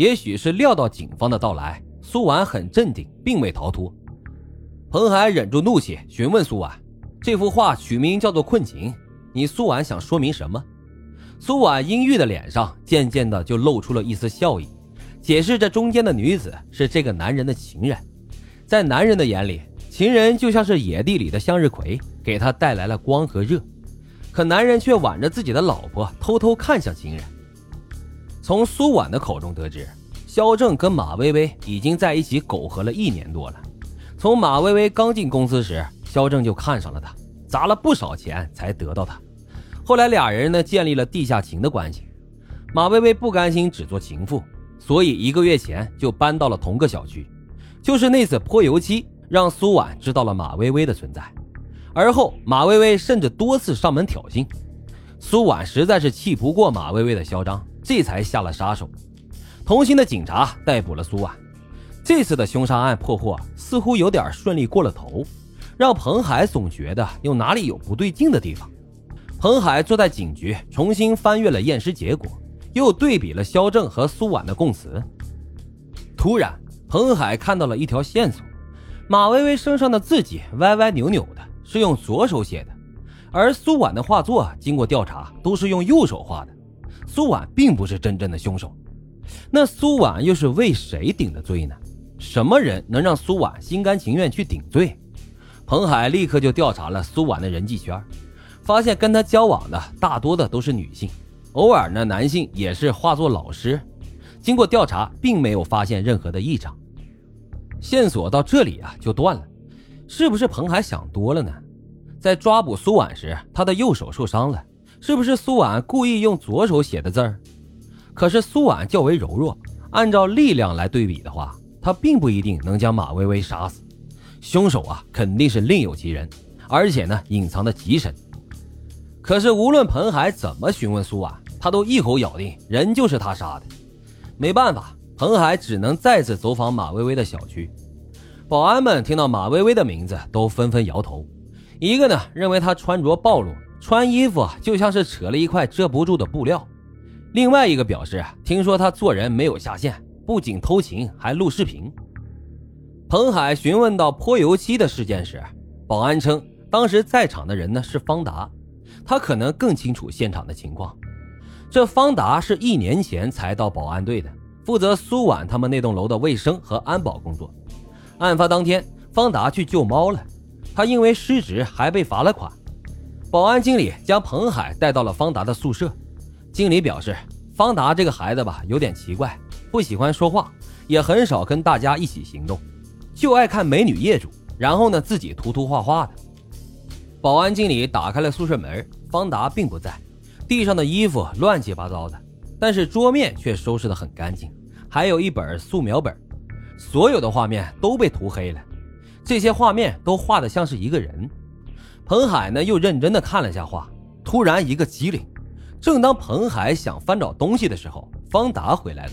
也许是料到警方的到来，苏婉很镇定，并未逃脱。彭海忍住怒气，询问苏婉：“这幅画取名叫做《困情》，你苏婉想说明什么？”苏婉阴郁的脸上渐渐的就露出了一丝笑意，解释这中间的女子是这个男人的情人，在男人的眼里，情人就像是野地里的向日葵，给他带来了光和热，可男人却挽着自己的老婆偷偷看向情人。从苏婉的口中得知，肖正跟马薇薇已经在一起苟合了一年多了。从马薇薇刚进公司时，肖正就看上了她，砸了不少钱才得到她。后来俩人呢建立了地下情的关系，马薇薇不甘心只做情妇，所以一个月前就搬到了同个小区。就是那次泼油漆，让苏婉知道了马薇薇的存在。而后马薇薇甚至多次上门挑衅，苏婉实在是气不过马薇薇的嚣张，这才下了杀手。同行的警察逮捕了苏婉。这次的凶杀案破获似乎有点顺利过了头，让彭海总觉得又哪里有不对劲的地方。彭海坐在警局，重新翻阅了验尸结果，又对比了肖正和苏婉的供词。突然，彭海看到了一条线索：马薇薇身上的字迹歪歪扭扭的，是用左手写的；而苏婉的画作经过调查都是用右手画的。苏婉并不是真正的凶手，那苏婉又是为谁顶的罪呢？什么人能让苏婉心甘情愿去顶罪？彭海立刻就调查了苏婉的人际圈。发现跟他交往的大多的都是女性，偶尔呢男性也是化作老师。经过调查，并没有发现任何的异常，线索到这里啊就断了。是不是彭海想多了呢？在抓捕苏婉时，他的右手受伤了，是不是苏婉故意用左手写的字儿？可是苏婉较为柔弱，按照力量来对比的话，他并不一定能将马薇薇杀死。凶手啊肯定是另有其人，而且呢隐藏的极深。可是，无论彭海怎么询问苏婉，他都一口咬定人就是他杀的。没办法，彭海只能再次走访马薇薇的小区。保安们听到马薇薇的名字，都纷纷摇头。一个呢，认为她穿着暴露，穿衣服就像是扯了一块遮不住的布料；另外一个表示，听说他做人没有下限，不仅偷情，还录视频。彭海询问到泼油漆的事件时，保安称，当时在场的人呢是方达。他可能更清楚现场的情况。这方达是一年前才到保安队的，负责苏婉他们那栋楼的卫生和安保工作。案发当天，方达去救猫了，他因为失职还被罚了款。保安经理将彭海带到了方达的宿舍。经理表示，方达这个孩子吧，有点奇怪，不喜欢说话，也很少跟大家一起行动，就爱看美女业主，然后呢自己涂涂画画的。保安经理打开了宿舍门，方达并不在，地上的衣服乱七八糟的，但是桌面却收拾得很干净，还有一本素描本，所有的画面都被涂黑了，这些画面都画得像是一个人。彭海呢又认真地看了下画，突然一个机灵，正当彭海想翻找东西的时候，方达回来了，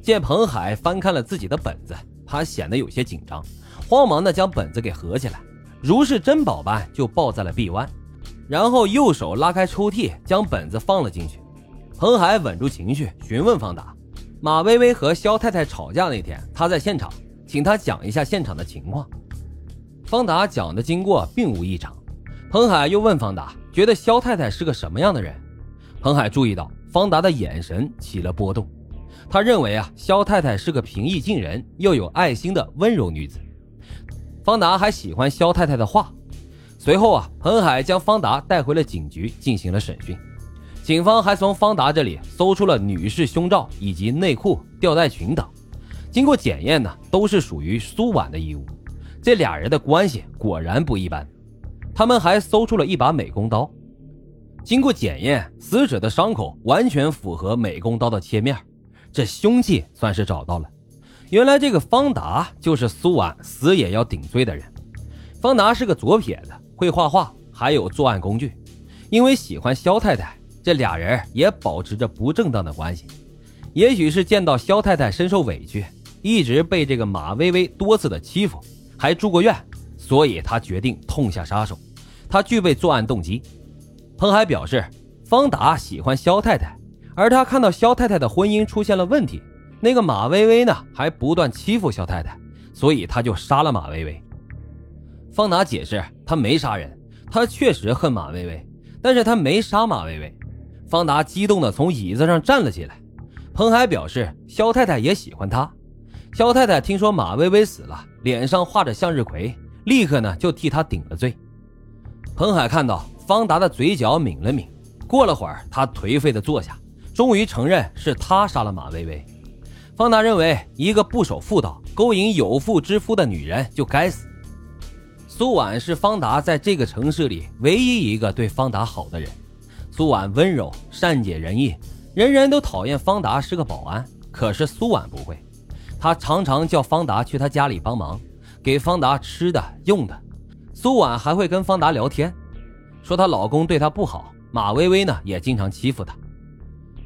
见彭海翻看了自己的本子，他显得有些紧张，慌忙地将本子给合起来。如是珍宝般就抱在了臂弯，然后右手拉开抽屉，将本子放了进去。彭海稳住情绪，询问方达：“马薇薇和肖太太吵架那天，他在现场，请他讲一下现场的情况。”方达讲的经过并无异常。彭海又问方达：“觉得肖太太是个什么样的人？”彭海注意到方达的眼神起了波动，他认为啊，肖太太是个平易近人又有爱心的温柔女子。方达还喜欢肖太太的画。随后啊，彭海将方达带回了警局进行了审讯。警方还从方达这里搜出了女士胸罩以及内裤、吊带裙等。经过检验呢，都是属于苏婉的衣物。这俩人的关系果然不一般。他们还搜出了一把美工刀。经过检验，死者的伤口完全符合美工刀的切面，这凶器算是找到了。原来这个方达就是苏婉死也要顶罪的人。方达是个左撇子，会画画，还有作案工具。因为喜欢肖太太，这俩人也保持着不正当的关系。也许是见到肖太太深受委屈，一直被这个马薇薇多次的欺负，还住过院，所以他决定痛下杀手。他具备作案动机。彭海表示，方达喜欢肖太太，而他看到肖太太的婚姻出现了问题。那个马薇薇呢，还不断欺负肖太太，所以他就杀了马薇薇。方达解释，他没杀人，他确实恨马薇薇，但是他没杀马薇薇。方达激动地从椅子上站了起来。彭海表示，肖太太也喜欢他。肖太太听说马薇薇死了，脸上画着向日葵，立刻呢就替他顶了罪。彭海看到方达的嘴角抿了抿，过了会儿，他颓废地坐下，终于承认是他杀了马薇薇。方达认为，一个不守妇道、勾引有妇之夫的女人就该死。苏婉是方达在这个城市里唯一一个对方达好的人。苏婉温柔、善解人意，人人都讨厌方达是个保安，可是苏婉不会。她常常叫方达去她家里帮忙，给方达吃的、用的。苏婉还会跟方达聊天，说她老公对她不好，马薇薇呢也经常欺负她。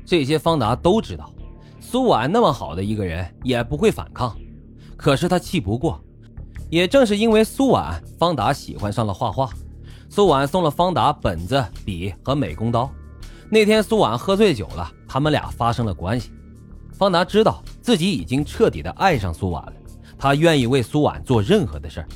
这些方达都知道。苏婉那么好的一个人也不会反抗，可是他气不过。也正是因为苏婉，方达喜欢上了画画。苏婉送了方达本子、笔和美工刀。那天苏婉喝醉酒了，他们俩发生了关系。方达知道自己已经彻底的爱上苏婉了，他愿意为苏婉做任何的事儿。